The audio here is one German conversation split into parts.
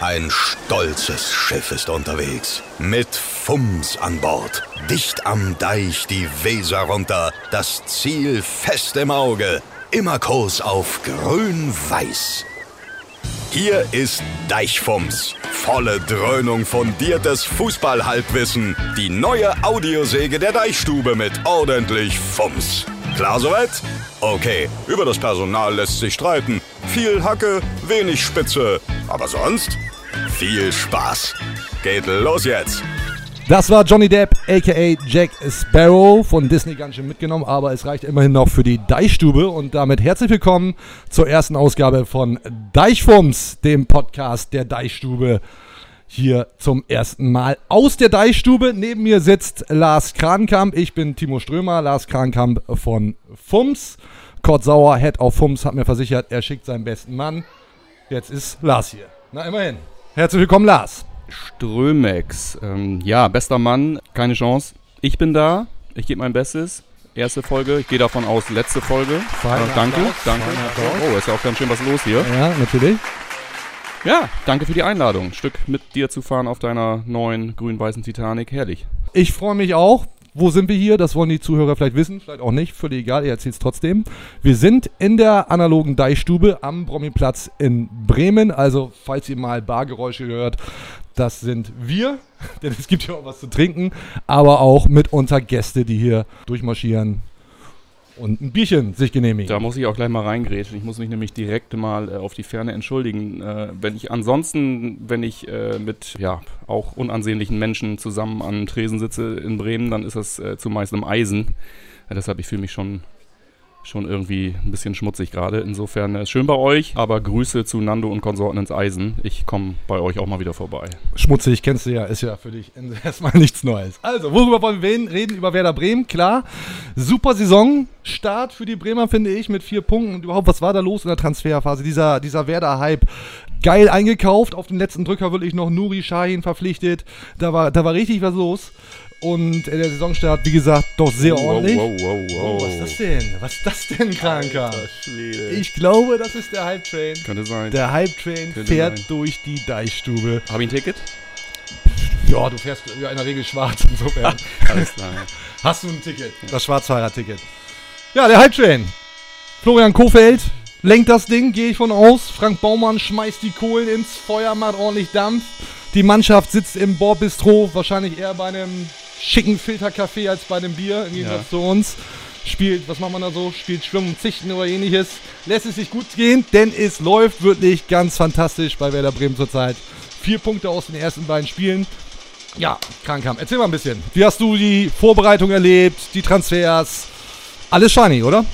Ein stolzes Schiff ist unterwegs. Mit Fums an Bord. Dicht am Deich die Weser runter. Das Ziel fest im Auge. Immer Kurs auf grün-weiß. Hier ist Deichfums. Volle Dröhnung fundiertes Fußballhalbwissen. Die neue Audiosäge der Deichstube mit ordentlich Fums. Klar soweit? Okay, über das Personal lässt sich streiten. Viel Hacke, wenig Spitze. Aber sonst viel Spaß. Geht los jetzt. Das war Johnny Depp, aka Jack Sparrow, von Disney ganz schön mitgenommen, aber es reicht immerhin noch für die Deichstube. Und damit herzlich willkommen zur ersten Ausgabe von Deichfums, dem Podcast der Deichstube. Hier zum ersten Mal aus der Deichstube. Neben mir sitzt Lars Krankamp. Ich bin Timo Strömer, Lars Krankamp von Fums. Kurt Sauer, Head of Fums, hat mir versichert, er schickt seinen besten Mann. Jetzt ist Lars hier. Na, immerhin. Herzlich willkommen, Lars. Strömex. Ähm, ja, bester Mann, keine Chance. Ich bin da, ich gebe mein Bestes. Erste Folge, ich gehe davon aus, letzte Folge. Feiner Äh, danke, Applaus, danke. Applaus. Oh, ist ja auch ganz schön was los hier. Ja, natürlich. Ja, danke für die Einladung. Ein Stück mit dir zu fahren auf deiner neuen grün-weißen Titanic. Herrlich. Ich freue mich auch. Wo sind wir hier? Das wollen die Zuhörer vielleicht wissen, vielleicht auch nicht. Völlig egal, ihr erzählt es trotzdem. Wir sind in der analogen Deichstube am Brommiplatz in Bremen. Also, falls ihr mal Bargeräusche hört, das sind wir. Denn es gibt ja auch was zu trinken. Aber auch mitunter Gäste, die hier durchmarschieren und ein Bierchen sich genehmigen. Da muss ich auch gleich mal reingrätschen. Ich muss mich nämlich direkt mal äh, auf die Ferne entschuldigen. Äh, wenn ich ansonsten, wenn ich äh, mit ja auch unansehnlichen Menschen zusammen an Tresen sitze in Bremen, dann ist das äh, zumeist im Eisen. Äh, deshalb, ich fühle mich schon, schon irgendwie ein bisschen schmutzig gerade. Insofern äh, schön bei euch, aber Grüße zu Nando und Konsorten ins Eisen. Ich komme bei euch auch mal wieder vorbei. Schmutzig, kennst du ja, ist ja für dich erstmal nichts Neues. Also, worüber wollen wir reden? Über Werder Bremen, klar. Super Saisonstart für die Bremer, finde ich, mit vier Punkten. Und überhaupt, was war da los in der Transferphase? Dieser, dieser Werder-Hype. Geil eingekauft, auf den letzten Drücker wirklich noch Nuri Shahin verpflichtet. Da war, da war richtig was los. Und äh, der Saisonstart, wie gesagt, doch sehr ordentlich. wow, wow, Oh, was ist das denn? Was ist das denn, Kranker? Schwede. Ich glaube, das ist der Hype-Train. Könnte sein. Der Hype-Train Könnte fährt sein. durch die Deichstube. Habe ich ein Ticket? Ja, du fährst ja in der Regel schwarz insofern. Alles klar. ja. Hast du ein Ticket? Das Schwarzfahrer-Ticket. Ja, der Hype-Train. Florian Kofeld lenkt das Ding, gehe ich von aus. Frank Baumann schmeißt die Kohlen ins Feuer, macht ordentlich Dampf. Die Mannschaft sitzt im Bordbistro, wahrscheinlich eher bei einem schicken Filterkaffee als bei einem Bier, im Gegensatz Ja. zu uns. Spielt, was macht man da so? Spielt Schwimmen, Zichten oder ähnliches. Lässt es sich gut gehen, denn es läuft wirklich ganz fantastisch bei Werder Bremen zurzeit. Vier Punkte aus den ersten beiden Spielen. Ja, Krankam. Erzähl mal ein bisschen. Wie hast du die Vorbereitung erlebt, die Transfers? Alles shiny, oder?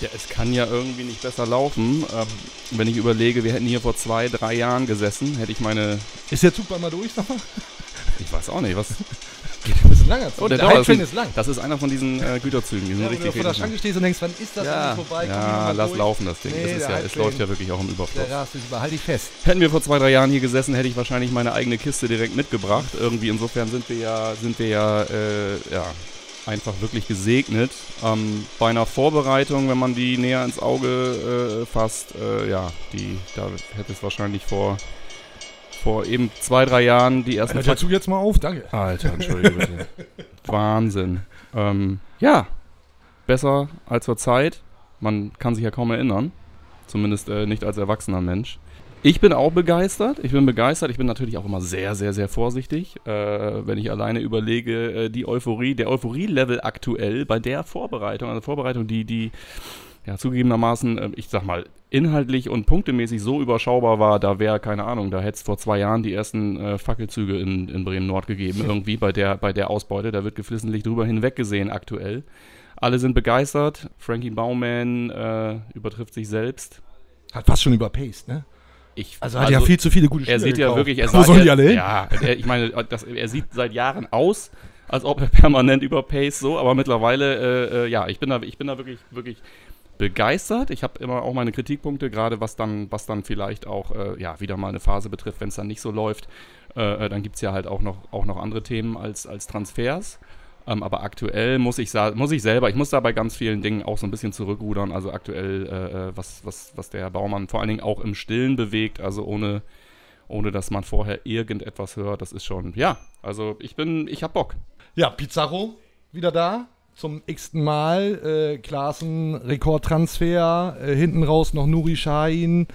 Ja, es kann ja irgendwie nicht besser laufen. Ähm, wenn ich überlege, wir hätten hier vor zwei, drei Jahren gesessen, hätte ich meine. Ist der Zug mal durch, sag mal? Ich weiß auch nicht, was. Ist Zug. Oh, der der. Hype-Train ist lang. Das ist einer von diesen äh, Güterzügen, die sind Ja, wenn du richtig vor der richtig Schranke stehst und denkst, wann ist das ja, vorbei? Ja lass durch. laufen das Ding. Nee, das ist ja, es läuft ja wirklich auch im Überfluss. Der rast dich über. Halt dich fest. Hätten wir vor zwei, drei Jahren hier gesessen, hätte ich wahrscheinlich meine eigene Kiste direkt mitgebracht. Irgendwie insofern sind wir ja, sind wir ja, äh, ja einfach wirklich gesegnet. Ähm, bei einer Vorbereitung, wenn man die näher ins Auge äh, fasst, äh, ja, die, da hätte es wahrscheinlich vor, vor eben zwei, drei Jahren die ersten Hört der Zug jetzt mal auf? Danke. Alter, entschuldige bitte. Wahnsinn. Ähm, ja, besser als zur Zeit. Man kann sich ja kaum erinnern. Zumindest äh, nicht als erwachsener Mensch. Ich bin auch begeistert. Ich bin begeistert. Ich bin natürlich auch immer sehr, sehr, sehr vorsichtig, äh, wenn ich alleine überlege, äh, die Euphorie, der Euphorie-Level aktuell bei der Vorbereitung, also Vorbereitung, die, die ja zugegebenermaßen, äh, ich sag mal, inhaltlich und punktemäßig so überschaubar war, da wäre, keine Ahnung, da hätte es vor zwei Jahren die ersten äh, Fackelzüge in, in Bremen-Nord gegeben, irgendwie bei der, bei der Ausbeute. Da wird geflissentlich drüber hinweggesehen aktuell. Alle sind begeistert. Frankie Baumann äh, übertrifft sich selbst. Hat fast schon überpaced, ne? Ich, Also hat ja viel zu viele gute Spieler er sieht ja gekauft. wirklich, er Wo sah- sollen er, die alle hin? Ja, er, ich meine, das, er sieht seit Jahren aus, als ob er permanent überpaced so, aber mittlerweile, äh, äh, ja, ich bin da, ich bin da wirklich, wirklich begeistert. Ich habe immer auch meine Kritikpunkte, gerade was dann, was dann vielleicht auch, äh, ja, wieder mal eine Phase betrifft, wenn es dann nicht so läuft. Äh, äh, dann gibt es ja halt auch noch, auch noch andere Themen als, als Transfers. Ähm, aber aktuell muss ich, muss ich selber, ich muss da bei ganz vielen Dingen auch so ein bisschen zurückrudern. Also aktuell, äh, äh, was, was, was der Herr Baumann vor allen Dingen auch im Stillen bewegt, also ohne, ohne dass man vorher irgendetwas hört. Das ist schon, ja, also ich bin, ich hab Bock. Ja, Pizarro wieder da. Zum x-ten Mal. Äh, Klaassen, Rekordtransfer. Äh, hinten raus noch Nuri Sahin.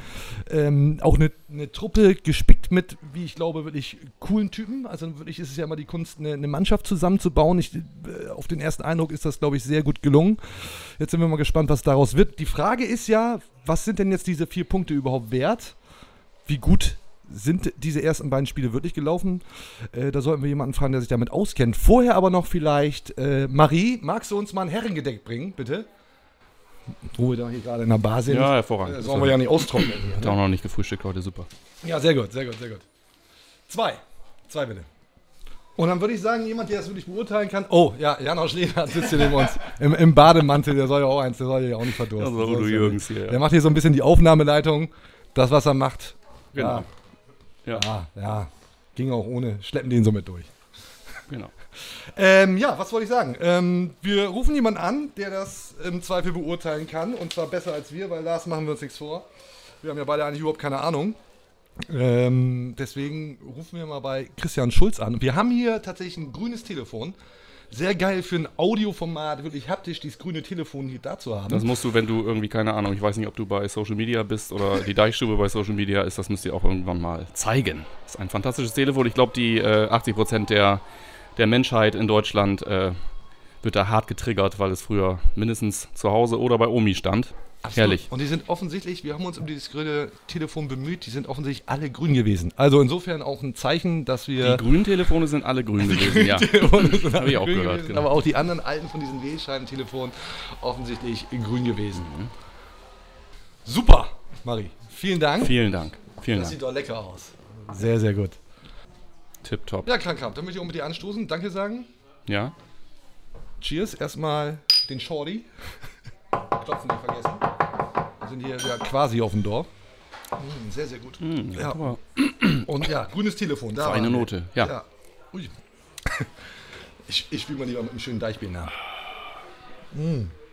Ähm, auch eine eine Truppe gespickt mit, wie ich glaube, wirklich coolen Typen. Also wirklich ist es ja immer die Kunst, eine, eine Mannschaft zusammenzubauen. Ich, äh, auf den ersten Eindruck ist das, glaube ich, sehr gut gelungen. Jetzt sind wir mal gespannt, was daraus wird. Die Frage ist ja, was sind denn jetzt diese vier Punkte überhaupt wert? Wie gut sind diese ersten beiden Spiele wirklich gelaufen? Äh, da sollten wir jemanden fragen, der sich damit auskennt. Vorher aber noch vielleicht, äh, Marie, magst du uns mal ein Herrengedeck bringen, bitte? Wo wir da hier gerade in der Bar sind. Ja, hervorragend. Das sollen wir ja nicht austrocknen. Ich ne? auch noch nicht gefrühstückt heute, super. Ja, sehr gut, sehr gut, sehr gut. Zwei. Zwei bitte. Und dann würde ich sagen, jemand, der das wirklich beurteilen kann. Oh, ja, Janosch Lehner sitzt hier neben uns. Im, Im Bademantel, der soll ja auch eins, der soll ja auch nicht verdursten. Also, So Udo Jürgens hier, ja. Der macht hier so ein bisschen die Aufnahmeleitung. Das, was er macht. Genau. Ja, Ja, ja. Ging auch ohne. Schleppen den so mit durch. genau. Ähm, ja, was wollte ich sagen? Ähm, wir rufen jemanden an, der das im Zweifel beurteilen kann. Und zwar besser als wir, weil Lars machen wir uns nichts vor. Wir haben ja beide eigentlich überhaupt keine Ahnung. Ähm, deswegen rufen wir mal bei Christian Schulz an. Wir haben hier tatsächlich ein grünes Telefon. Sehr geil für ein Audioformat, wirklich haptisch, dieses grüne Telefon hier da zu haben. Das musst du, wenn du irgendwie, keine Ahnung, ich weiß nicht, ob du bei Social Media bist oder die Deichstube bei Social Media ist, das müsst ihr auch irgendwann mal zeigen. Das ist ein fantastisches Telefon. Ich glaube, die äh, 80% der, der Menschheit in Deutschland äh, wird da hart getriggert, weil es früher mindestens zu Hause oder bei Omi stand. Herrlich. Und die sind offensichtlich, wir haben uns um dieses grüne Telefon bemüht, die sind offensichtlich alle grün gewesen. Also insofern auch ein Zeichen, dass Die wir. grünen Telefone sind alle grün gewesen, ja. Telefone sind Hab alle ich auch grün gehört, gewesen, genau. Aber auch die anderen alten von diesen Wählscheibentelefonen offensichtlich grün gewesen. Mhm. Super, Marie. Vielen Dank. Vielen Dank. Vielen Das Dank. sieht doch lecker aus. Sehr, sehr gut. Tipptopp. Ja, Krankkamp, dann möchte ich auch mit dir anstoßen. Danke sagen. Ja? Cheers. Erstmal den Shorty. Klopfen nicht vergessen. Wir sind hier ja quasi auf dem Dorf. Mm, sehr, sehr gut. Hm, Ja. aber Und ja, grünes Telefon. Da wir. Note, ja. ja. Ui. Ich, ich spiele mal lieber mit einem schönen Deichbier nach.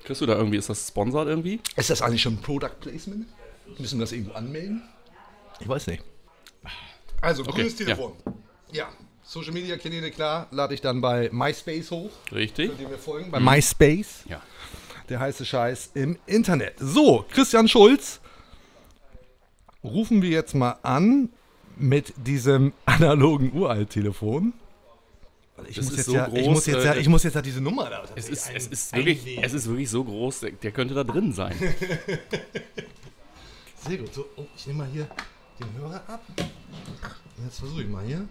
kriegst du da irgendwie, ist das sponsert irgendwie? Ist das eigentlich schon Product Placement? Müssen wir das irgendwo anmelden? Ich weiß nicht. Also, grünes ja. Telefon. Ja. Social Media Kanäle, klar, lade ich dann bei MySpace hoch. Richtig? Könnt ihr mir folgen? Bei MySpace. Ja. Der heiße Scheiß im Internet. So, Christian Schulz. Rufen wir jetzt mal an mit diesem analogen Uralt-Telefon. Ich muss, so ja, ich, groß, muss jetzt ja, äh, ich muss jetzt ja diese Nummer da. Es ist, ein- es, ist wirklich, es ist wirklich so groß, der, der könnte da drin sein. Sehr gut. So, oh, ich nehme mal hier den Hörer ab. Jetzt versuche ich mal hier.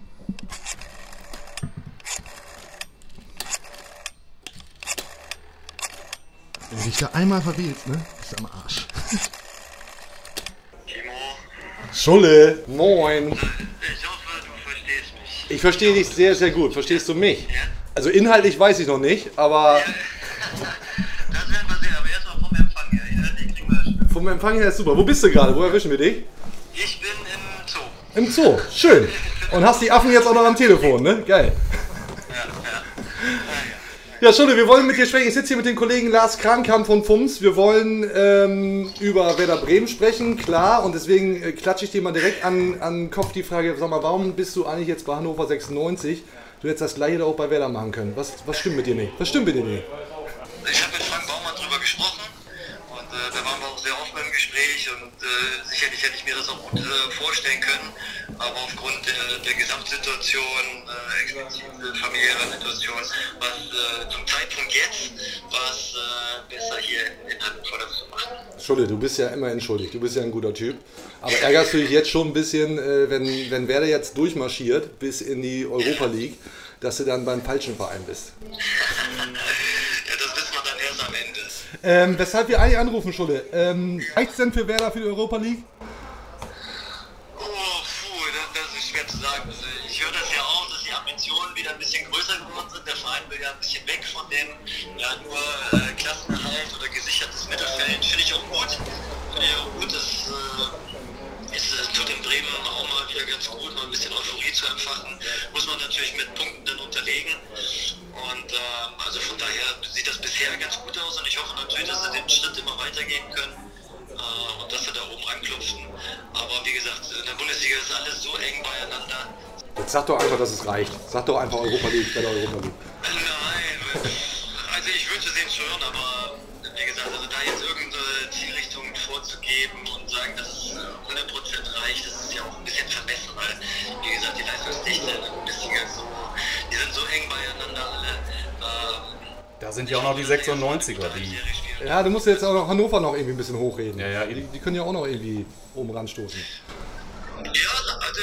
Wenn du dich da einmal verwählst, ne? Bist du am Arsch. Timo, Schulle, moin. ich hoffe, du verstehst mich. Ich verstehe dich sehr, sehr gut. Verstehst du mich? Also inhaltlich weiß ich noch nicht, aber Das werden wir sehen, aber erstmal vom Empfang her. Inhaltlich kriegen wir vom Empfang her ist super. Wo bist du gerade? Wo erwischen wir dich? Ich bin im Zoo. Im Zoo. Schön. Und hast die Affen jetzt auch noch am Telefon, ne? Geil. Ja, Schulle, wir wollen mit dir sprechen. Ich sitze hier mit dem Kollegen Lars Krankamp von FUMS. Wir wollen ähm, über Werder Bremen sprechen, klar. Und deswegen äh, klatsche ich dir mal direkt an, an den Kopf die Frage, sag mal, warum bist du eigentlich jetzt bei Hannover 96? Du hättest das gleiche da auch bei Werder machen können. Was, was stimmt mit dir nicht? Was stimmt mit dir nicht? Ich habe mit Frank Baumann drüber gesprochen und äh, da waren wir auch sehr offen Gespräch und äh, sicherlich hätte ich mir das auch gut äh, vorstellen können, aber aufgrund der, der Gesamtsituation, äh, explizit äh, familiärer Situation, was äh, zum Zeitpunkt jetzt war es äh, besser hier in Hannover zu machen. Schulle, du bist ja immer entschuldigt. Du bist ja ein guter Typ. Aber ärgerst du dich jetzt schon ein bisschen, äh, wenn, wenn Werder jetzt durchmarschiert bis in die Europa League, dass du dann beim falschen Verein bist? am Ende. Ähm, weshalb wir eigentlich anrufen, Schulle. Ähm, reicht's denn für Werder für die Europa League? Oh, puh, das, das ist schwer zu sagen. Also ich höre das ja auch, dass die Ambitionen wieder ein bisschen größer geworden sind. Der Verein will ja ein bisschen weg von dem ja, nur äh, Klassenerhalt oder gesichertes Mittelfeld. Finde ich auch gut. Finde ich auch gut, das äh, ist, äh, tut in Bremen auch mal wieder ganz gut, mal ein bisschen Euphorie zu entfachen. Muss man natürlich mit Punkten dann unterlegen. Und ähm, also von daher sieht das bisher ganz gut aus und ich hoffe natürlich, dass sie den Schritt immer weitergehen können äh, und dass sie da oben anklopfen. Aber aber wie gesagt, in der Bundesliga ist alles so eng beieinander. Jetzt sag doch einfach, dass es reicht. Sag doch einfach Europa League bei der Europa League. Nein, also ich wünsche es ihnen schon, aber wie gesagt, also da jetzt irgendeine Zielrichtung vorzugeben und sagen, dass es äh, 100% reicht, das ist ja auch ein bisschen vermessen, weil, wie gesagt, die Leistungsdichte in der Bundesliga ist so, die sind so eng beieinander alle. Ähm, Da sind ja auch noch die 96er, die. Ja, du musst jetzt auch noch Hannover noch irgendwie ein bisschen hochreden. Ja, ja, die, die können ja auch noch irgendwie oben ranstoßen. Ja, also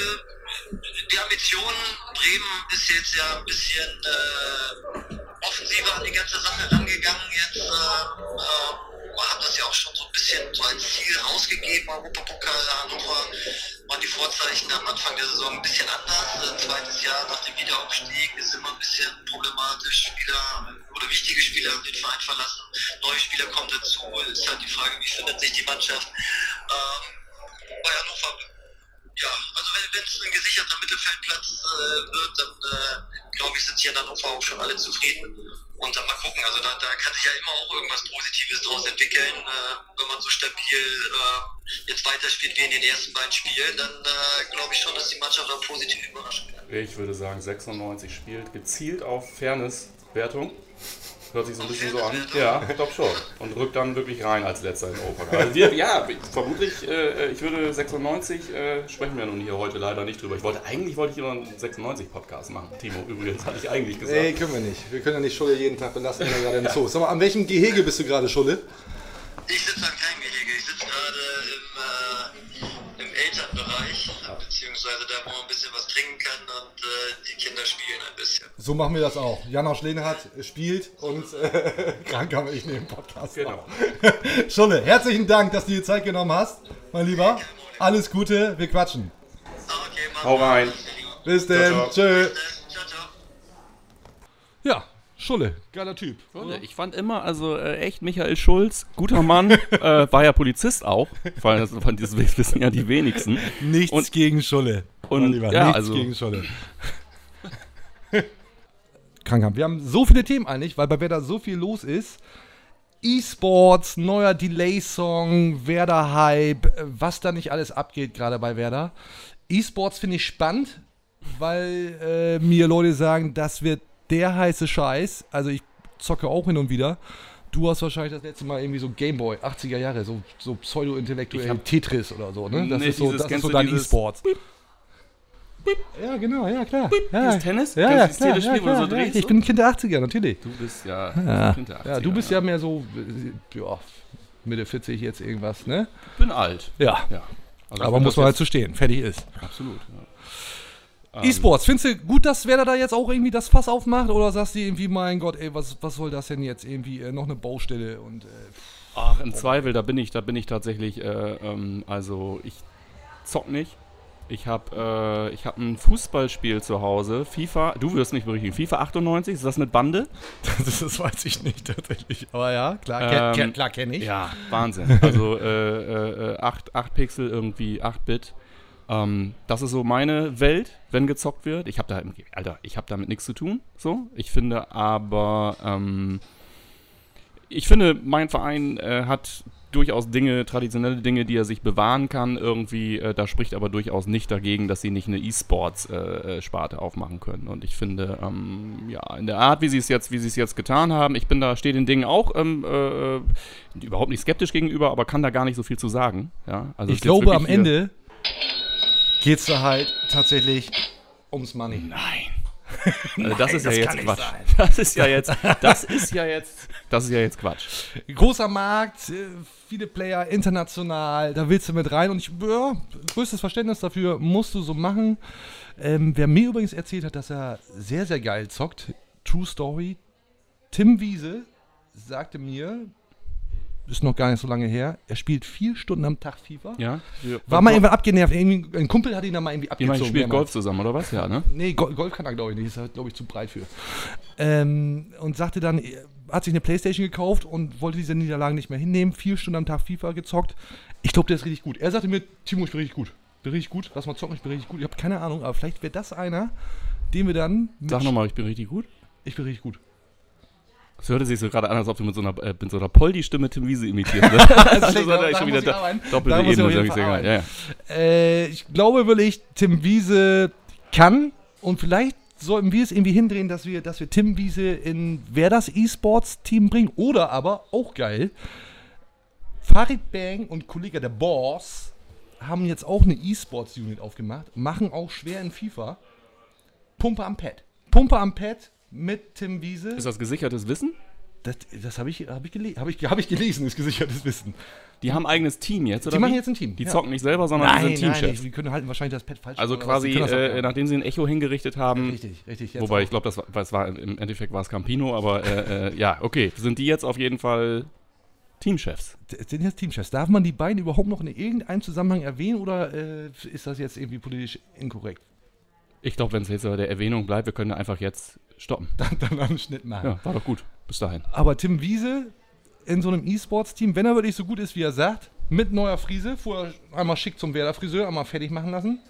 die Ambition Bremen ist jetzt ja ein bisschen äh, offensiver an die ganze Sache rangegangen. Jetzt äh, äh, haben das ja auch schon so ein bisschen so als Ziel rausgegeben. Europapokal Hannover waren die Vorzeichen am Anfang der Saison ein bisschen anders. Ein zweites Jahr nach dem Wiederaufstieg ist immer ein bisschen problematisch. Spieler oder wichtige Spieler haben den Verein verlassen. Neue Spieler kommen dazu. Ist halt die Frage, wie findet sich die Mannschaft. Ähm, bei Hannover ja, also wenn es ein gesicherter Mittelfeldplatz äh, wird, dann äh, glaube ich, sind hier in Hannover auch schon alle zufrieden. Und dann mal gucken, also da, da kann sich ja immer auch irgendwas Positives draus entwickeln. Äh, wenn man so stabil äh, jetzt weiterspielt wie in den ersten beiden Spielen, dann äh, glaube ich schon, dass die Mannschaft auch positiv überraschen kann. Ich würde sagen, 96 spielt gezielt auf Fairness-Wertung. Hört sich so ein bisschen so an. Ja, ich glaube schon. Und rückt dann wirklich rein als letzter in Europa. Also wir, ja, vermutlich, äh, ich würde 96, äh, sprechen wir nun hier heute leider nicht drüber. Ich wollte, eigentlich wollte ich hier noch einen 96-Podcast machen. Timo, übrigens, hatte ich eigentlich gesagt. Nee, können wir nicht. Wir können ja nicht Schulle jeden Tag belasten, wenn er gerade im Zoo ist. Sag mal, an welchem Gehege bist du gerade, Schulle? Ich sitze an Elternbereich, beziehungsweise da, wo man ein bisschen was trinken kann und äh, die Kinder spielen ein bisschen. So machen wir das auch. Janosch Lehnhardt spielt und äh, krank haben wir ich neben Podcast. Genau. Schulle, herzlichen Dank, dass du dir Zeit genommen hast, mein Lieber. Alles Gute, wir quatschen. Ah, okay, Hau rein. Bis denn. ciao. Tschö. Ciao, ciao. Ja, Schulle, geiler Typ. Ich fand immer, also äh, echt Michael Schulz, guter Mann, äh, war ja Polizist auch, weil das, von das wissen ja die wenigsten. Nichts Und- gegen Schulle. und- mein Lieber, ja, nichts also- gegen Schulle. Krankhaft. Wir haben so viele Themen eigentlich, weil bei Werder so viel los ist. E-Sports, neuer Delay-Song, Werder-Hype, was da nicht alles abgeht, gerade bei Werder. E-Sports finde ich spannend, weil äh, mir Leute sagen, das wird der heiße Scheiß. Also ich zocke auch hin und wieder. Du hast wahrscheinlich das letzte Mal irgendwie so Gameboy, 80er Jahre, so, so Ich pseudo-intellektuell hab- Tetris oder so, ne? Das Nee, ist so, dieses- das ist so dein E-Sports. Ja, genau, ja, klar. Ja, Dieses Tennis? Ja, ja, klar, ja, du so klar, ja, Ich bin ein Kind der 80er, natürlich. Du bist ja, Ja, Kind der ja, du 80er, bist ja mehr so, äh, ja, Mitte 40 jetzt irgendwas, ne? Ich bin alt. Ja, Ja. Also aber muss das man halt zu stehen. Fertig ist. Absolut. Ja. E-Sports, findest du gut, dass Werder da jetzt auch irgendwie das Fass aufmacht? Oder sagst du irgendwie, mein Gott, ey, was, was soll das denn jetzt? Irgendwie äh, noch eine Baustelle und. Äh, Ach, im Zweifel, da bin ich, da bin ich tatsächlich, äh, ähm, also ich zock nicht. Ich habe äh, ich hab ein Fußballspiel zu Hause, FIFA, du wirst mich berichtigen, FIFA 98, ist das mit Bande? das, das weiß ich nicht tatsächlich. Aber ja, klar, Ähm, kenn, kenn, klar kenne ich. Ja, Wahnsinn. Also äh, äh, 8, 8 Pixel irgendwie, 8 Bit. Ähm, das ist so meine Welt, wenn gezockt wird. Ich habe da, Alter, ich habe damit nichts zu tun. So, ich finde aber, ähm, ich finde, mein Verein äh, hat durchaus Dinge, traditionelle Dinge, die er sich bewahren kann. Irgendwie, äh, da spricht aber durchaus nicht dagegen, dass sie nicht eine E-Sports-Sparte aufmachen können. Und ich finde, ähm, ja, in der Art, wie sie es jetzt, wie sie es jetzt getan haben, ich bin da, stehe den Dingen auch ähm, äh, überhaupt nicht skeptisch gegenüber, aber kann da gar nicht so viel zu sagen. Ja, also ich glaube, am Ende geht's da halt tatsächlich ums Money. Nein. Also das ist ja das jetzt Quatsch. Das ist ja jetzt, das ist ja jetzt, das ist ja jetzt Quatsch. Großer Markt, äh, viele Player, international, da willst du mit rein und ich, ja, größtes Verständnis dafür musst du so machen. Ähm, wer mir übrigens erzählt hat, dass er sehr, sehr geil zockt, True Story, Tim Wiese sagte mir, ist noch gar nicht so lange her, er spielt vier Stunden am Tag FIFA. Ja. War mal irgendwann abgenervt, irgendwie, ein Kumpel hat ihn dann mal irgendwie abgezogen. meint, spielt mehrmals. Golf zusammen, oder was? Ja, ne? Nee, Gol Golf kann er, glaube ich, nicht. Ist halt, glaube ich, zu breit für. Ähm, und sagte dann, er hat sich eine Playstation gekauft und wollte diese Niederlagen nicht mehr hinnehmen. Vier Stunden am Tag FIFA gezockt. Ich glaube, der ist richtig gut. Er sagte mir, Timo, ich bin richtig gut. Bin richtig gut. Lass mal zocken, ich bin richtig gut. Ich habe keine Ahnung, aber vielleicht wäre das einer, den wir dann. mit- Sag nochmal, ich bin richtig gut. Ich bin richtig gut. Es hörte sich so gerade an, als ob du mit so einer, äh, mit so einer Poldi-Stimme Tim Wiese imitierst. Ne? also das er da schon wieder doppelte Ebene, ich. Ja, ja. Äh, ich glaube wirklich, Tim Wiese kann und vielleicht sollten wir es irgendwie hindrehen, dass wir, dass wir Tim Wiese in wer das E-Sports-Team bringen oder aber, auch geil, Farid Bang und Kollege der Boss haben jetzt auch eine E-Sports-Unit aufgemacht, machen auch schwer in FIFA. Pumpe am Pad. Pumpe am Pad mit Tim Wiese. Ist das gesichertes Wissen? Das, das habe ich, hab ich, gele hab ich, hab ich gelesen, ist gesichertes Wissen. Die haben ein eigenes Team jetzt, oder? Die machen jetzt ein Team. Die ja. zocken nicht selber, sondern die sind Teamchefs. wir können halten wahrscheinlich das Pad falsch. Also quasi, das äh, nachdem sie ein Echo hingerichtet haben, Richtig, richtig. wobei auch. ich glaube, das war, es war im Endeffekt war es Campino, aber äh, äh, ja, okay, sind die jetzt auf jeden Fall Teamchefs. Sind jetzt Teamchefs. Darf man die beiden überhaupt noch in irgendeinem Zusammenhang erwähnen oder äh, ist das jetzt irgendwie politisch inkorrekt? Ich glaube, wenn es jetzt bei der Erwähnung bleibt, wir können einfach jetzt stoppen. Dann, dann einen Schnitt machen. Ja, war doch gut. Bis dahin. Aber Tim Wiese in so einem E-Sports-Team, wenn er wirklich so gut ist, wie er sagt, mit neuer Frise, vorher einmal schick zum Werder-Friseur, einmal fertig machen lassen.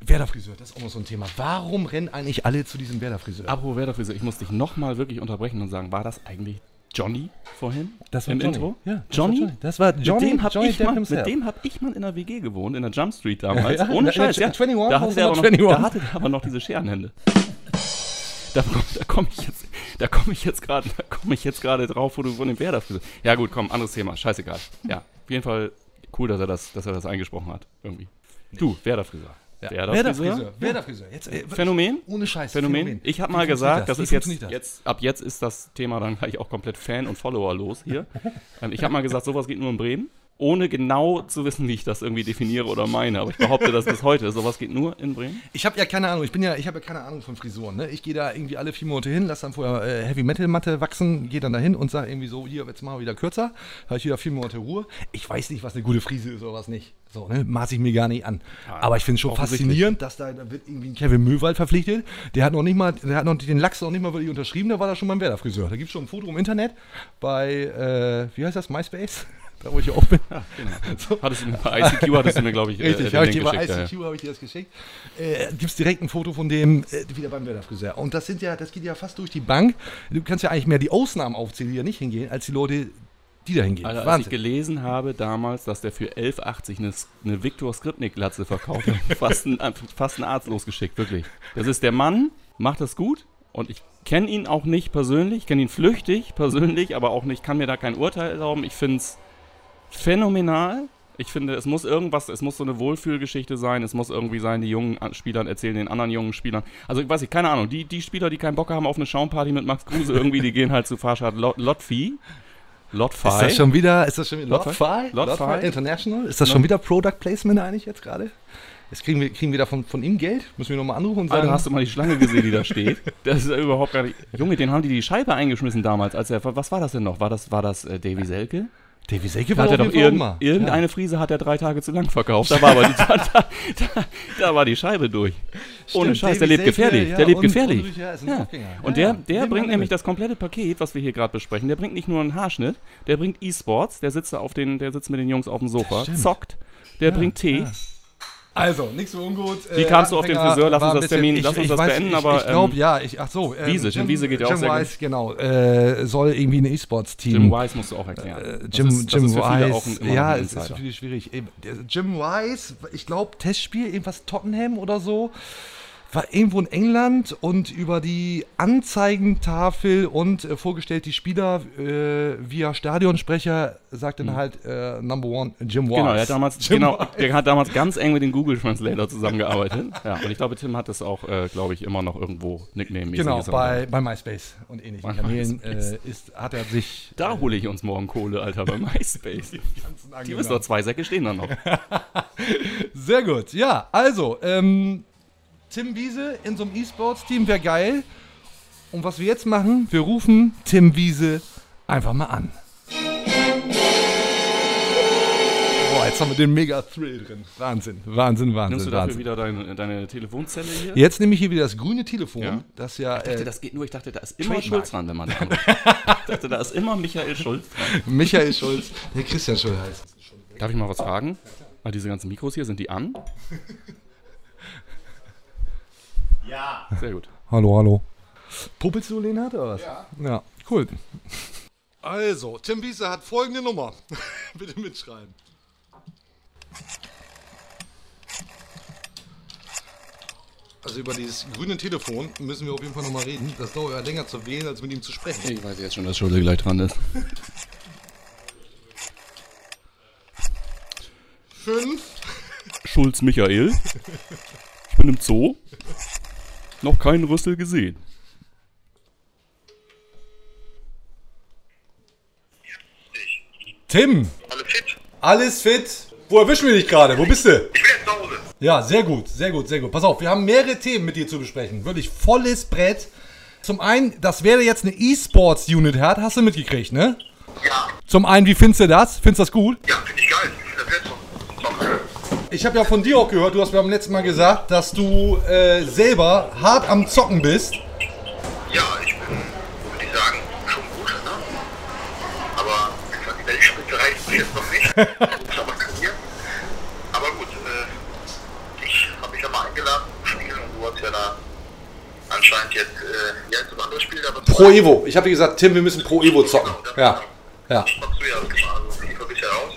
Werder-Friseur, das ist auch noch so ein Thema. Warum rennen eigentlich alle zu diesem Werder-Friseur? Apropos Werder-Friseur, ich muss dich nochmal wirklich unterbrechen und sagen, war das eigentlich Johnny vorhin Das im Intro? Ja, das Johnny? War Johnny? Das war Johnny, mit dem habe Johnny ich, Depp mal- himself. mit dem hab ich mal in der WG gewohnt, in der Jump Street damals. Ja, ja, Ohne Scheiß, ja. 21, Da hatte, du aber noch noch, 21? da hatte der aber noch diese Scherenhände. Da, da komme ich jetzt, da komme ich jetzt gerade, da komme ich jetzt gerade drauf, wo du von dem Werder Friseur. Ja gut, komm, anderes Thema, scheißegal. Ja, auf jeden Fall cool, dass er das, dass er das eingesprochen hat, irgendwie. Du, Werder Friseur. Ja. Werder Werder-Friseur. Friseur. Werder-Friseur. Jetzt, äh, Phänomen? Ohne Scheiß. Phänomen. Ich habe mal gesagt, das, Wie ist jetzt, das? jetzt, ab jetzt ist das Thema dann gleich auch komplett Fan und Follower los hier. ähm, ich habe mal gesagt, sowas geht nur in Bremen, ohne genau zu wissen, wie ich das irgendwie definiere oder meine. Aber ich behaupte das bis heute. Sowas geht nur in Bremen. Ich habe ja keine Ahnung, ich bin ja, ich habe ja keine Ahnung von Frisuren. Ne? Ich gehe da irgendwie alle vier Monate hin, lasse dann vorher äh, Heavy Metal Matte wachsen, gehe dann dahin und sage irgendwie so, hier jetzt mal wieder kürzer, habe ich wieder vier Monate Ruhe. Ich weiß nicht, was eine gute Frise ist oder was nicht. So, ne? Maß ich mir gar nicht an. Aber ich finde es schon faszinierend, dass da, da wird irgendwie ein Kevin Möwald verpflichtet. Der hat noch nicht mal, der hat noch den Lachs noch nicht mal wirklich unterschrieben, der war da schon beim Werder-Friseur. Da gibt es schon ein Foto im Internet bei, äh, wie heißt das, MySpace? Da wo ich auch bin. Ja, genau. Hattest du bei ICQ hattest du mir, glaube ich, äh, Richtig, den habe ich dir bei geschickt, ja, ICQ habe ich dir das geschickt. Äh, Gibt es direkt ein Foto von dem äh, wieder beim Werder-Friseur. Und das sind ja, das geht ja fast durch die Bank. Du kannst ja eigentlich mehr die Ausnahmen aufzählen, die da nicht hingehen, als die Leute, die da hingehen. Alter, als ich gelesen habe damals, dass der für 11,80 eine, eine Viktor Skripnik-Glatze verkauft hat, fast ein, fast ein Arzt losgeschickt, wirklich. Das ist der Mann, macht das gut und ich kenne ihn auch nicht persönlich, kenne ihn flüchtig persönlich, aber auch nicht, kann mir da kein Urteil erlauben. Ich finde es phänomenal. Ich finde, es muss irgendwas, es muss so eine Wohlfühlgeschichte sein, es muss irgendwie sein, die jungen Spielern erzählen den anderen jungen Spielern. Also ich weiß nicht, keine Ahnung, die, die Spieler, die keinen Bock haben auf eine Schaumparty mit Max Kruse irgendwie, die gehen halt zu Fahrschad Lot, Lotfi. Lotfi. ist das schon wieder, ist das schon wieder Lotfi? Lotfi? Lotfi? International? Ist das schon wieder Product Placement eigentlich jetzt gerade? Jetzt kriegen wir, kriegen wir da von, von ihm Geld? Müssen wir nochmal anrufen und sagen, Alter, hast du mal die Schlange gesehen, die da steht? Das ist ja überhaupt gar nicht. Junge, den haben die die Scheibe eingeschmissen damals. Als er, was war das denn noch? War das, war das äh, Davy Selke? Davy Selke Da hat er doch auch mal. irgendeine Frise hat er drei Tage zu lang verkauft. Da war aber die, da, da, da, war die Scheibe durch. Ohne Stimmt, Scheiß, der Davy lebt gefährlich. ja, der lebt und- gefährlich. und- ja, Ja. Und Ja, der, der bringt nämlich mit. das komplette Paket, was wir hier gerade besprechen. Der bringt nicht nur einen Haarschnitt, der bringt E-Sports, der sitzt da auf den, der sitzt mit den Jungs auf dem Sofa, zockt, der bringt Tee. ja. Also, nichts so ungut. Wie kamst du auf den Friseur? Lass uns ein das Termin- ich, lass uns das weiß, beenden, ich, aber, Ich glaube, ähm, ja, ich, ach so. ähm, Wiese, Jim Wiese geht ja auch Jim sehr gut. Wise, genau, äh, soll irgendwie ein E-Sports-Team. Jim Wise musst du auch erklären. Äh, Das Jim, das Jim ist auch ein- Wise, noch ja, ein es ist für viele schwierig. Jim Wise, ich glaube, Testspiel, irgendwas Tottenham oder so, war irgendwo in England und über die Anzeigentafel und äh, vorgestellt die Spieler äh, via Stadionsprecher sagt dann halt äh, Number One Jim Wise. Genau, der hat damals, Jim genau, der hat damals ganz eng mit dem Google Translator zusammengearbeitet. ja, und ich glaube, Tim hat das auch, äh, glaube ich, immer noch irgendwo Nickname-mäßig. Genau, er bei, bei MySpace und ähnlichen Bei Kanälen äh, ist, hat er sich Da hole ich uns morgen Kohle, Alter, bei MySpace. Die wissen doch, zwei Säcke stehen da noch. Sehr gut. Ja, also, ähm, Tim Wiese in so einem E-Sports-Team wäre geil. Und was wir jetzt machen, wir rufen Tim Wiese einfach mal an. Boah, jetzt haben wir den Mega-Thrill drin. Wahnsinn, Wahnsinn, Wahnsinn, Nimmst du dafür Wahnsinn. wieder deine, deine Telefonzelle hier? Jetzt nehme ich hier wieder das grüne Telefon. Ja. Das ja Ich dachte, äh, das geht nur, ich dachte, da ist immer Trademark. Schulz dran, wenn man da anruft. Ich dachte, da ist immer Michael Schulz dran. Michael Schulz, der Christian Schulz heißt. Darf ich mal was fragen? Ah, diese ganzen Mikros hier, sind die an? Ja. Sehr gut. Hallo, hallo. Puppelst du, Lenhard, oder was? Ja. Ja, cool. Also, Tim Wiese hat folgende Nummer. Bitte mitschreiben. Also über dieses grüne Telefon müssen wir auf jeden Fall nochmal reden. Das dauert ja länger zu wählen, als mit ihm zu sprechen. Ich weiß jetzt schon, dass Schulze gleich dran ist. Fünf. Schulz Michael. Ich bin im Zoo. Noch keinen Rüssel gesehen. Tim, Alle fit? alles fit? Wo erwischen wir dich gerade? Wo bist du? Ich bin jetzt zu Hause. Ja, sehr gut, sehr gut, sehr gut. Pass auf, wir haben mehrere Themen mit dir zu besprechen. Wirklich volles Brett. Zum einen, das wäre jetzt eine E-Sports-Unit hat, hast du mitgekriegt, ne? Ja, Zum einen, wie findest du das? Findest du das gut? ja, finde ich geil. Ich finde das jetzt so. so. Ich habe ja von dir auch gehört, du hast beim letzten Mal gesagt, dass du äh, selber hart am Zocken bist. Ja, ich bin, würde ich sagen, schon gut, ne? Aber die Weltspitze reicht mir jetzt noch nicht. Muss aber gut, äh, ich habe mich ja mal eingeladen zum Spielen und du hast ja da anscheinend jetzt, äh, ja, jetzt ein anderes Spiel, aber Pro Evo. Ich habe dir gesagt, Tim, wir müssen Pro Evo zocken. Ja, ja. Ja immer, also FIFA bisher raus.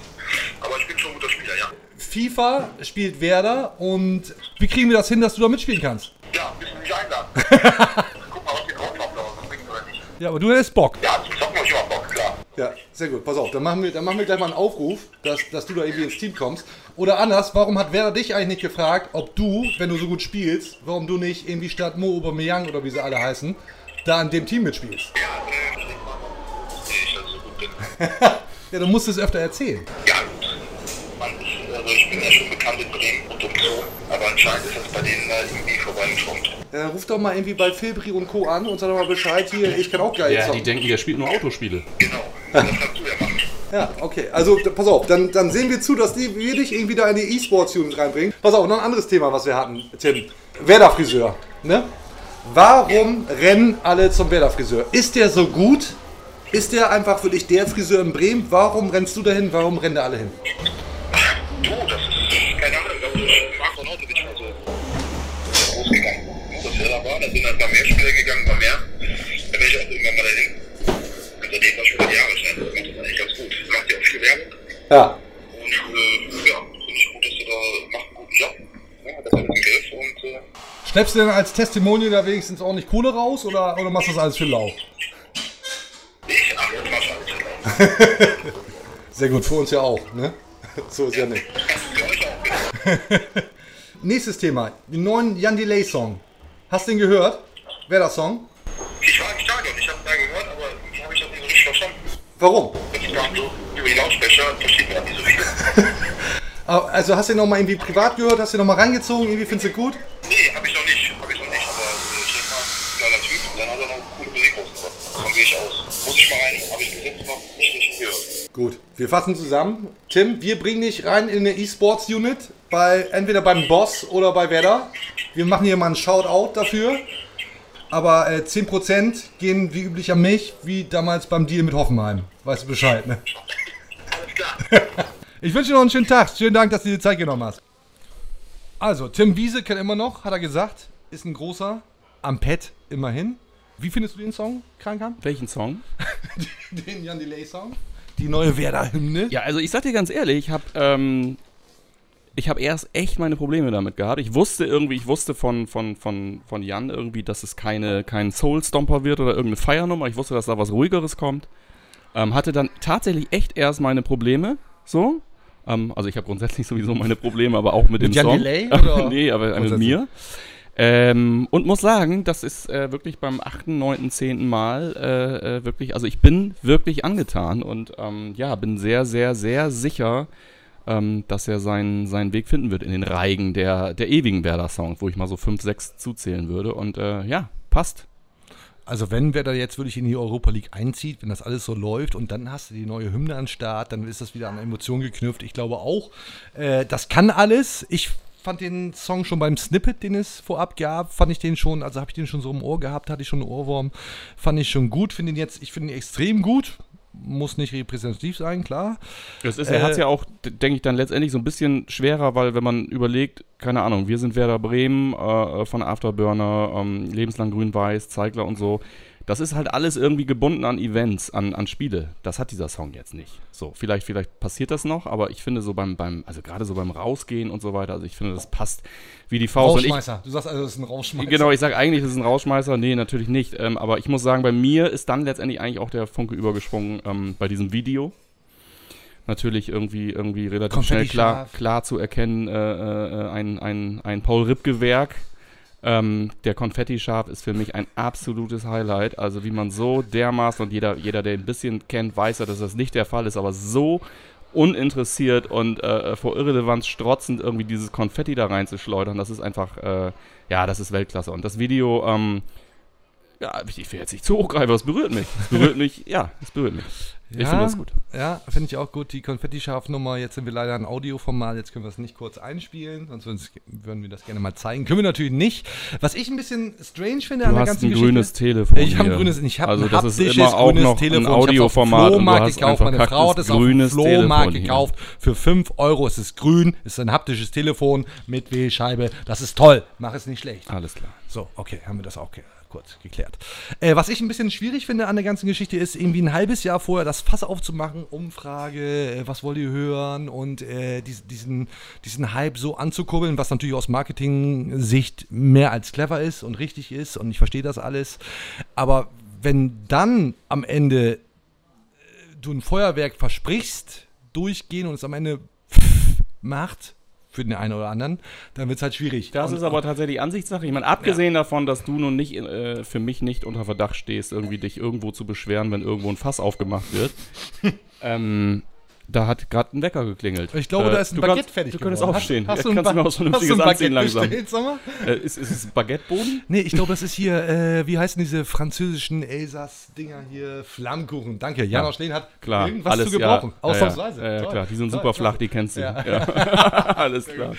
Aber ich bin schon ein guter Spieler, ja. FIFA spielt Werder und wie kriegen wir das hin, dass du da mitspielen kannst? Ja, müssen wir mich einladen. Guck mal, was die drauf haben, ob das bringt oder nicht. Ja, aber du hättest Bock. Ja, zum Zocken habe ich immer Bock, klar. Ja, sehr gut. Pass auf, dann machen wir, dann machen wir gleich mal einen Aufruf, dass, dass du da irgendwie ins Team kommst. Oder anders, warum hat Werder dich eigentlich nicht gefragt, ob du, wenn du so gut spielst, warum du nicht irgendwie statt Mo Aubameyang oder wie sie alle heißen, da an dem Team mitspielst? Ja, äh, ich dass ich so gut bin. Ja, du musst es öfter erzählen. Ja, gut. Also ich bin ja schon bekannt in Bremen und um so, aber anscheinend ist das bei denen da irgendwie vorbeigeschwommt. Dann ruf doch mal irgendwie bei Filbri und Co. an und sag doch mal Bescheid hier, ich kann auch geil Ja, die denken, der spielt nur Autospiele. Genau, das kannst du ja machen. Ja, okay. Also, pass auf, dann, dann sehen wir zu, dass die, wir dich irgendwie da in die E-Sports-Unit reinbringen. Pass auf, noch ein anderes Thema, was wir hatten, Tim. Werder-Friseur, ne? Warum rennen alle zum Werder-Friseur? Ist der so gut? Ist der einfach für dich der Friseur in Bremen? Warum rennst du dahin? Warum rennen da alle hin? Du, das ist, keine Ahnung, das ist Marc von Auto nicht mal so großgegangen. Das ja da war, da sind ein paar mehr Spieler gegangen, ein paar mehr. Da bin ich auch irgendwann mal dahin. Und seitdem war schon über die Jahre schon. Das macht das eigentlich ganz gut. Das macht ja auch viel Werbung. Ja. Und äh, ja, finde ich gut, dass du da macht einen guten Job. Ja, hat das alles im Griff und äh, Schleppst du denn als Testimonial da wenigstens auch nicht Kohle raus oder, oder machst du das alles für lau? ich machst du alles genau. Sehr gut, für uns ja auch, ne? So ist ja nicht. Für euch auch, genau. Nächstes Thema, den neuen Jan Delay Song. Hast du den gehört? Wer das Song? Ich war im Stadion, ich habe da gehört, aber irgendwie habe ich das nicht so richtig verstanden. Warum? Jetzt waren so über die Lautsprecher, versteht man nicht so viel. Ah, Also hast du den noch mal irgendwie privat gehört? Hast du den noch mal reingezogen? Irgendwie findest du gut? Nee, habe ich noch nicht, habe ich noch nicht, aber ich denke mal, geiler Typ. Und dann hat er noch coole Musik rausgebracht. Davon gehe ich aus. Muss ich mal rein, habe ich bis jetzt noch nicht richtig gehört. Gut, wir fassen zusammen. Tim, wir bringen dich rein in eine E-Sports-Unit, bei, entweder beim Boss oder bei Werder. Wir machen hier mal einen Shoutout dafür. Aber äh, 10% gehen wie üblich an mich, wie damals beim Deal mit Hoffenheim. Weißt du Bescheid, ne? Alles klar. Ich wünsche dir noch einen schönen Tag. Schönen Dank, dass du dir die Zeit genommen hast. Also, Tim Wiese kennt immer noch, hat er gesagt. Ist ein großer. Am Pad, immerhin. Wie findest du den Song, Krankan? Welchen Song? Den Jan Delay Song? Die neue Werder-Hymne? Ja, also ich sag dir ganz ehrlich, ich habe ähm, ich habe erst echt meine Probleme damit gehabt. Ich wusste irgendwie, ich wusste von, von, von, von Jan irgendwie, dass es keine, kein Soul-Stomper wird oder irgendeine Feiernummer. Ich wusste, dass da was Ruhigeres kommt. Ähm, hatte dann tatsächlich echt erst meine Probleme. So. Ähm, also ich habe grundsätzlich sowieso meine Probleme, aber auch mit, Mit dem Jan Song. Delay, oder? nee, aber mit mir. Ähm, und muss sagen, das ist äh, wirklich beim 8., 9., 10. Mal äh, äh, wirklich, also ich bin wirklich angetan und ähm, ja, bin sehr, sehr, sehr sicher, ähm, dass er seinen, seinen Weg finden wird in den Reigen der, der ewigen Werder-Songs, wo ich mal so 5, 6 zuzählen würde. Und äh, ja, passt. Also wenn Werder jetzt wirklich in die Europa League einzieht, wenn das alles so läuft und dann hast du die neue Hymne an Start, dann ist das wieder an Emotionen geknüpft. Ich glaube auch, äh, das kann alles. Ich fand den Song schon beim Snippet, den es vorab gab, fand ich den schon, also habe ich den schon so im Ohr gehabt, hatte ich schon einen Ohrwurm, fand ich schon gut, finde ihn jetzt, ich finde ihn extrem gut. Muss nicht repräsentativ sein, klar. Es ist, Äh, er hat es ja auch, denke ich, dann letztendlich so ein bisschen schwerer, weil wenn man überlegt, keine Ahnung, wir sind Werder Bremen äh, von Afterburner, ähm, lebenslang grün-weiß, Zeigler und so, Das ist halt alles irgendwie gebunden an Events, an, an Spiele. Das hat dieser Song jetzt nicht. So, vielleicht, vielleicht passiert das noch, aber ich finde so beim, beim also gerade so beim Rausgehen und so weiter, also ich finde, das passt wie die Faust. Rausschmeißer. du sagst also, das ist ein Rausschmeißer. Genau, ich sage eigentlich, das ist ein Rausschmeißer. Nee, natürlich nicht. Ähm, aber ich muss sagen, bei mir ist dann letztendlich eigentlich auch der Funke übergesprungen ähm, bei diesem Video natürlich irgendwie, irgendwie relativ schnell klar, klar zu erkennen, äh, äh, ein, ein, ein Paul Ripke-Werk. Ähm, der Konfetti-Schaf ist für mich ein absolutes Highlight. Also wie man so dermaßen, und jeder, jeder, der ein bisschen kennt, weiß ja, dass das nicht der Fall ist, aber so uninteressiert und äh, vor Irrelevanz strotzend irgendwie dieses Konfetti da reinzuschleudern, das ist einfach, äh, ja, das ist Weltklasse. Und das Video, ähm, ja, ich will jetzt nicht zu hochgreifen, aber es berührt mich. Es berührt mich, ja, es berührt mich. Ja, ich finde das gut. Ja, finde ich auch gut. Die Konfetti-Schafnummer, jetzt sind wir leider ein Audioformat, jetzt können wir es nicht kurz einspielen, sonst würden wir das gerne mal zeigen. Können wir natürlich nicht. Was ich ein bisschen strange finde du an der ganzen Geschichte. grünes Telefon. Ich habe ein grünes, ich habe also ein das ist immer auch noch Telefon. ein Audioformat. Flohmarkt gekauft. Meine Frau hat es auf dem Flohmarkt gekauft. Für 5 Euro. Es ist grün, es ist ein haptisches Telefon mit Wählscheibe. Das ist toll. Mach es nicht schlecht. Alles klar. So, okay, haben wir das auch gehört kurz geklärt. Äh, was ich ein bisschen schwierig finde an der ganzen Geschichte ist, irgendwie ein halbes Jahr vorher das Fass aufzumachen, Umfrage, äh, was wollt ihr hören und äh, diesen, diesen Hype so anzukurbeln, was natürlich aus Marketing-Sicht mehr als clever ist und richtig ist und ich verstehe das alles. Aber wenn dann am Ende äh, du ein Feuerwerk versprichst, durchgehen und es am Ende macht, für den einen oder anderen, dann wird es halt schwierig. Das und, ist aber tatsächlich Ansichtssache. Ich meine, abgesehen ja. davon, dass du nun nicht äh, für mich nicht unter Verdacht stehst, irgendwie dich irgendwo zu beschweren, wenn irgendwo ein Fass aufgemacht wird. ähm, da hat gerade ein Wecker geklingelt. Ich glaube, äh, da ist ein Baguette kannst, fertig Du könntest aufstehen. Hast, hast du kannst du mir was Vernünftiges anziehen langsam. Äh, ist, ist es Baguetteboden? Nee, ich glaube, das ist hier, äh, wie heißen diese französischen Elsass-Dinger hier? Flammkuchen. Danke. Janosch ja. Schlehen hat klar, irgendwas alles, zu gebrauchen. Ja, Ausnahmsweise. Ja, ja, klar, die sind toll, super toll. flach, die kennst du. Ja, alles klar.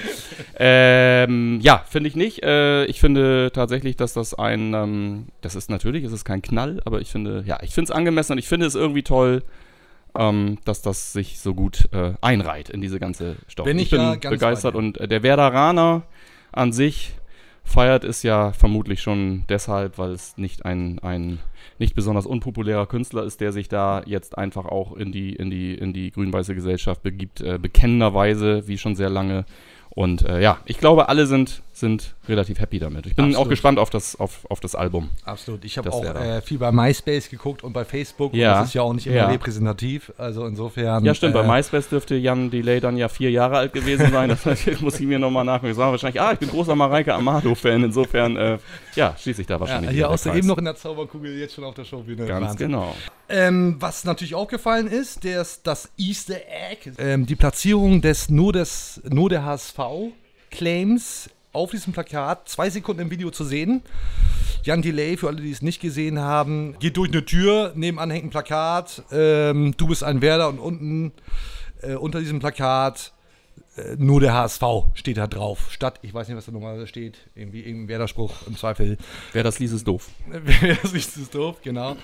ähm, ja, finde ich nicht. Äh, ich finde tatsächlich, dass das ein, ähm, das ist natürlich, es ist kein Knall, aber ich finde, ja, ich finde es angemessen und ich finde es irgendwie toll, ähm, dass das sich so gut äh, einreiht in diese ganze Story. Bin ich, ich bin ja begeistert und äh, der Werderaner an sich feiert es ja vermutlich schon deshalb, weil es nicht ein, ein nicht besonders unpopulärer Künstler ist, der sich da jetzt einfach auch in die, in die, in die grün-weiße Gesellschaft begibt, äh, bekennenderweise, wie schon sehr lange. Und äh, ja, ich glaube, alle sind, sind relativ happy damit. Ich bin Absolut. auch gespannt auf das, auf, auf das Album. Absolut. Ich habe auch äh, viel bei MySpace geguckt und bei Facebook. Ja. das ist ja auch nicht immer ja. repräsentativ. Also insofern. Ja, stimmt. Äh, bei MySpace dürfte Jan Delay dann ja vier Jahre alt gewesen sein. Das muss ich mir nochmal nachgucken. Ich sage wahrscheinlich, ah, ich bin großer Mareike Amado-Fan. Insofern, äh, ja, schließe ich da wahrscheinlich. Ja, hier der eben noch in der Zauberkugel, jetzt schon auf der Showbühne. Ganz Wahnsinn. genau. Ähm, was natürlich aufgefallen ist, der ist das Easter Egg, ähm, die Platzierung des nur, des nur der HSV Claims auf diesem Plakat, zwei Sekunden im Video zu sehen. Jan Delay, für alle, die es nicht gesehen haben, geht durch eine Tür, nebenan hängt ein Plakat, ähm, du bist ein Werder und unten äh, unter diesem Plakat äh, nur der HSV steht da drauf. Statt, ich weiß nicht, was da nochmal steht, irgendwie irgendein Werder-Spruch im Zweifel. Wer das liest, ist doof. Wer das liest, ist doof, genau.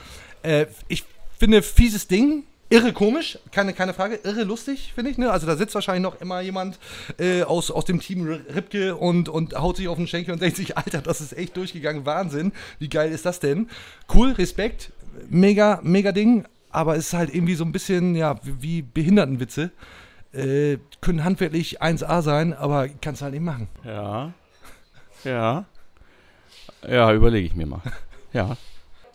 Äh, ich finde, fieses Ding, irre komisch, keine, keine Frage, irre lustig, finde ich. Ne? Also da sitzt wahrscheinlich noch immer jemand äh, aus, aus dem Team Ripke und, und haut sich auf den Schenkel und denkt sich, Alter, das ist echt durchgegangen, Wahnsinn. Wie geil ist das denn? Cool, Respekt, mega, mega Ding, aber es ist halt irgendwie so ein bisschen, ja, wie Behindertenwitze. Äh, können handwerklich 1A sein, aber kannst halt nicht machen. Ja. Ja. Ja, überlege ich mir mal. Ja.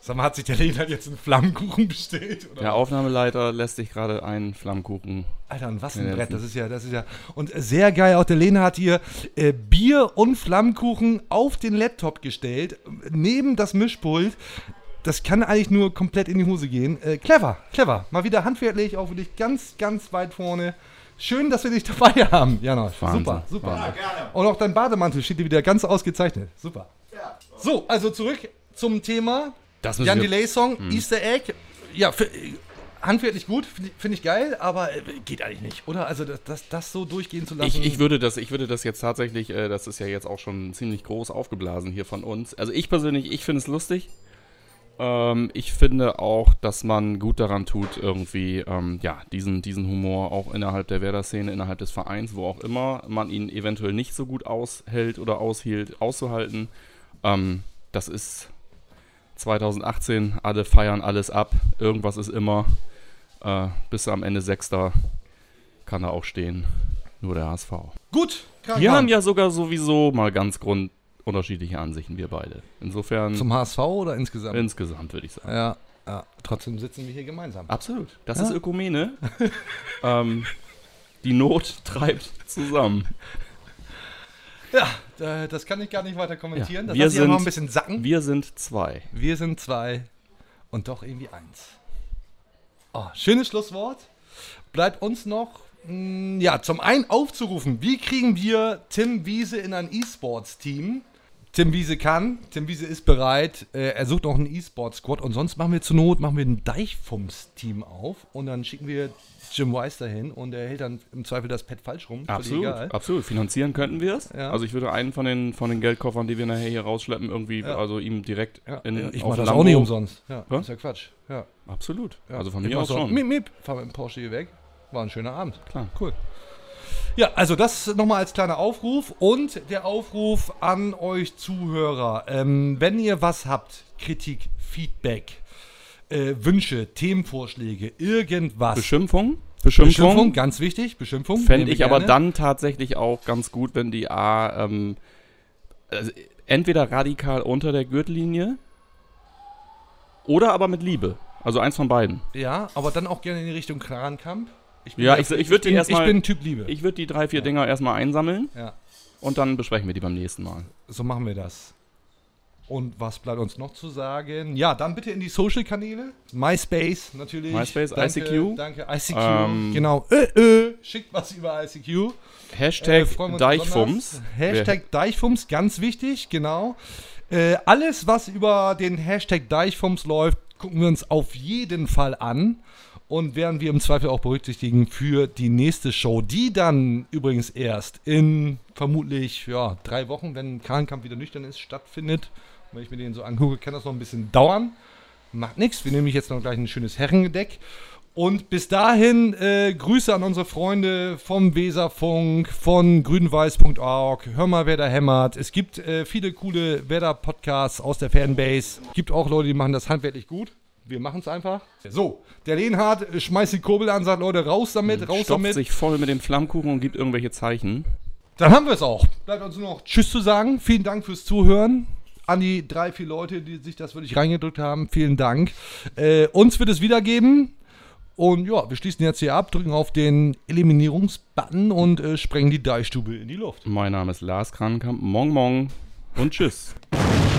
Sag mal, hat sich der Lehner jetzt einen Flammkuchen bestellt? Oder? Der Aufnahmeleiter lässt sich gerade einen Flammkuchen. Alter, und was ein Brett, das ist ja, das ist ja. Und sehr geil, auch der Lehner hat hier äh, Bier und Flammkuchen auf den Laptop gestellt, neben das Mischpult. Das kann eigentlich nur komplett in die Hose gehen. Äh, clever, clever. Mal wieder handwerklich, auch wirklich ganz, ganz weit vorne. Schön, dass wir dich dabei haben, Janosch. Super, super. Ja, und auch dein Bademantel steht dir wieder ganz ausgezeichnet. Super. Ja. So, also zurück zum Thema Jan Delay Song, hm. Easter Egg. Ja, für, handwerklich gut, finde find ich geil, aber äh, geht eigentlich nicht, oder? Also das, das, das so durchgehen zu lassen. Ich, ich, würde das, ich würde das jetzt tatsächlich, äh, das ist ja jetzt auch schon ziemlich groß aufgeblasen hier von uns. Also ich persönlich, ich finde es lustig. Ähm, ich finde auch, dass man gut daran tut, irgendwie ähm, ja, diesen, diesen Humor auch innerhalb der Werder-Szene, innerhalb des Vereins, wo auch immer man ihn eventuell nicht so gut aushält oder aushielt, auszuhalten. Ähm, das ist 2018, alle feiern alles ab, irgendwas ist immer. Äh, bis am Ende Sechster kann er auch stehen. Nur der HSV. Gut, Wir haben ja sogar sowieso mal ganz grund unterschiedliche Ansichten, wir beide. Insofern Zum HSV oder insgesamt? insgesamt würde ich sagen. ja, ja, trotzdem sitzen wir hier gemeinsam. Absolut. Das Ja. ist Ökumene. ähm, die Not treibt zusammen. Ja, das kann ich gar nicht weiter kommentieren. Ja, das wir sind- ein bisschen sacken. Wir sind zwei. Wir sind zwei und doch irgendwie eins. Oh, schönes Schlusswort. Bleibt uns noch, mh, ja, zum einen aufzurufen, wie kriegen wir Tim Wiese in ein E-Sports-Team? Tim Wiese kann, Tim Wiese ist bereit, äh, er sucht noch einen E-Sports-Squad und sonst machen wir zur Not, machen wir ein Deichfums-Team auf und dann schicken wir Jim Weiss dahin und er hält dann im Zweifel das Pad falsch rum. Absolut, absolut. Finanzieren könnten wir es. Ja. Also ich würde einen von den, von den Geldkoffern, die wir nachher hier rausschleppen, irgendwie, Ja. also ihm direkt Ja, in ich mache das Lambo- auch nicht umsonst. Ja, Ja? ist ja Quatsch. Ja. Absolut. Also von ich mir aus schon. Miep, miep, fahr mit dem Porsche hier weg. War ein schöner Abend. Klar. Cool. Ja, also das nochmal als kleiner Aufruf und der Aufruf an euch Zuhörer. Ähm, wenn ihr was habt, Kritik, Feedback, äh, Wünsche, Themenvorschläge, irgendwas. Beschimpfung? Beschimpfung. Beschimpfung, ganz wichtig, Beschimpfung. Fände ich aber gerne. dann tatsächlich auch ganz gut, wenn die A, ähm, also entweder radikal unter der Gürtellinie oder aber mit Liebe. Also eins von beiden. Ja, aber dann auch gerne in die Richtung Krankamp. Ich bin Ja, ich- ich den bin- erstmal- Ich bin Typ Liebe. Ich würde die drei, vier Dinger erstmal einsammeln ja, und dann besprechen wir die beim nächsten Mal. so machen wir das. Und was bleibt uns noch zu sagen? Ja, dann bitte in die Social-Kanäle. MySpace natürlich. MySpace, danke, ICQ. Danke, ICQ. Ähm, genau. Äh, äh, schickt was über ICQ. Hashtag Äh, wir uns Deichfums. Hashtag Deichfums, ganz wichtig, genau. Äh, alles, was über den Hashtag Deichfums läuft, gucken wir uns auf jeden Fall an und werden wir im Zweifel auch berücksichtigen für die nächste Show, die dann übrigens erst in vermutlich ja, drei Wochen, wenn Kahlenkamp wieder nüchtern ist, stattfindet. Und wenn ich mir den so angucke, kann das noch ein bisschen dauern. Macht nichts, wir nehmen jetzt noch gleich ein schönes Herrengedeck. Und bis dahin äh, Grüße an unsere Freunde vom Weserfunk, von grünweiß.org. Hör mal, wer da hämmert. Es gibt äh, viele coole Werder-Podcasts aus der Fanbase. Gibt auch Leute, die machen das handwerklich gut. Wir machen es einfach. So, der Lehnhardt schmeißt die Kurbel an, sagt Leute, raus damit, raus Stopft damit. sich voll mit dem Flammkuchen und gibt irgendwelche Zeichen. Dann haben wir es auch. Bleibt uns nur noch Tschüss zu sagen. Vielen Dank fürs Zuhören. An die drei, vier Leute, die sich das wirklich reingedrückt haben, vielen Dank. Äh, uns wird es wieder geben. Und ja, wir schließen jetzt hier ab, drücken auf den Eliminierungsbutton und äh, sprengen die Deichstube in die Luft. Mein Name ist Lars Krankamp. Mong Mong und tschüss.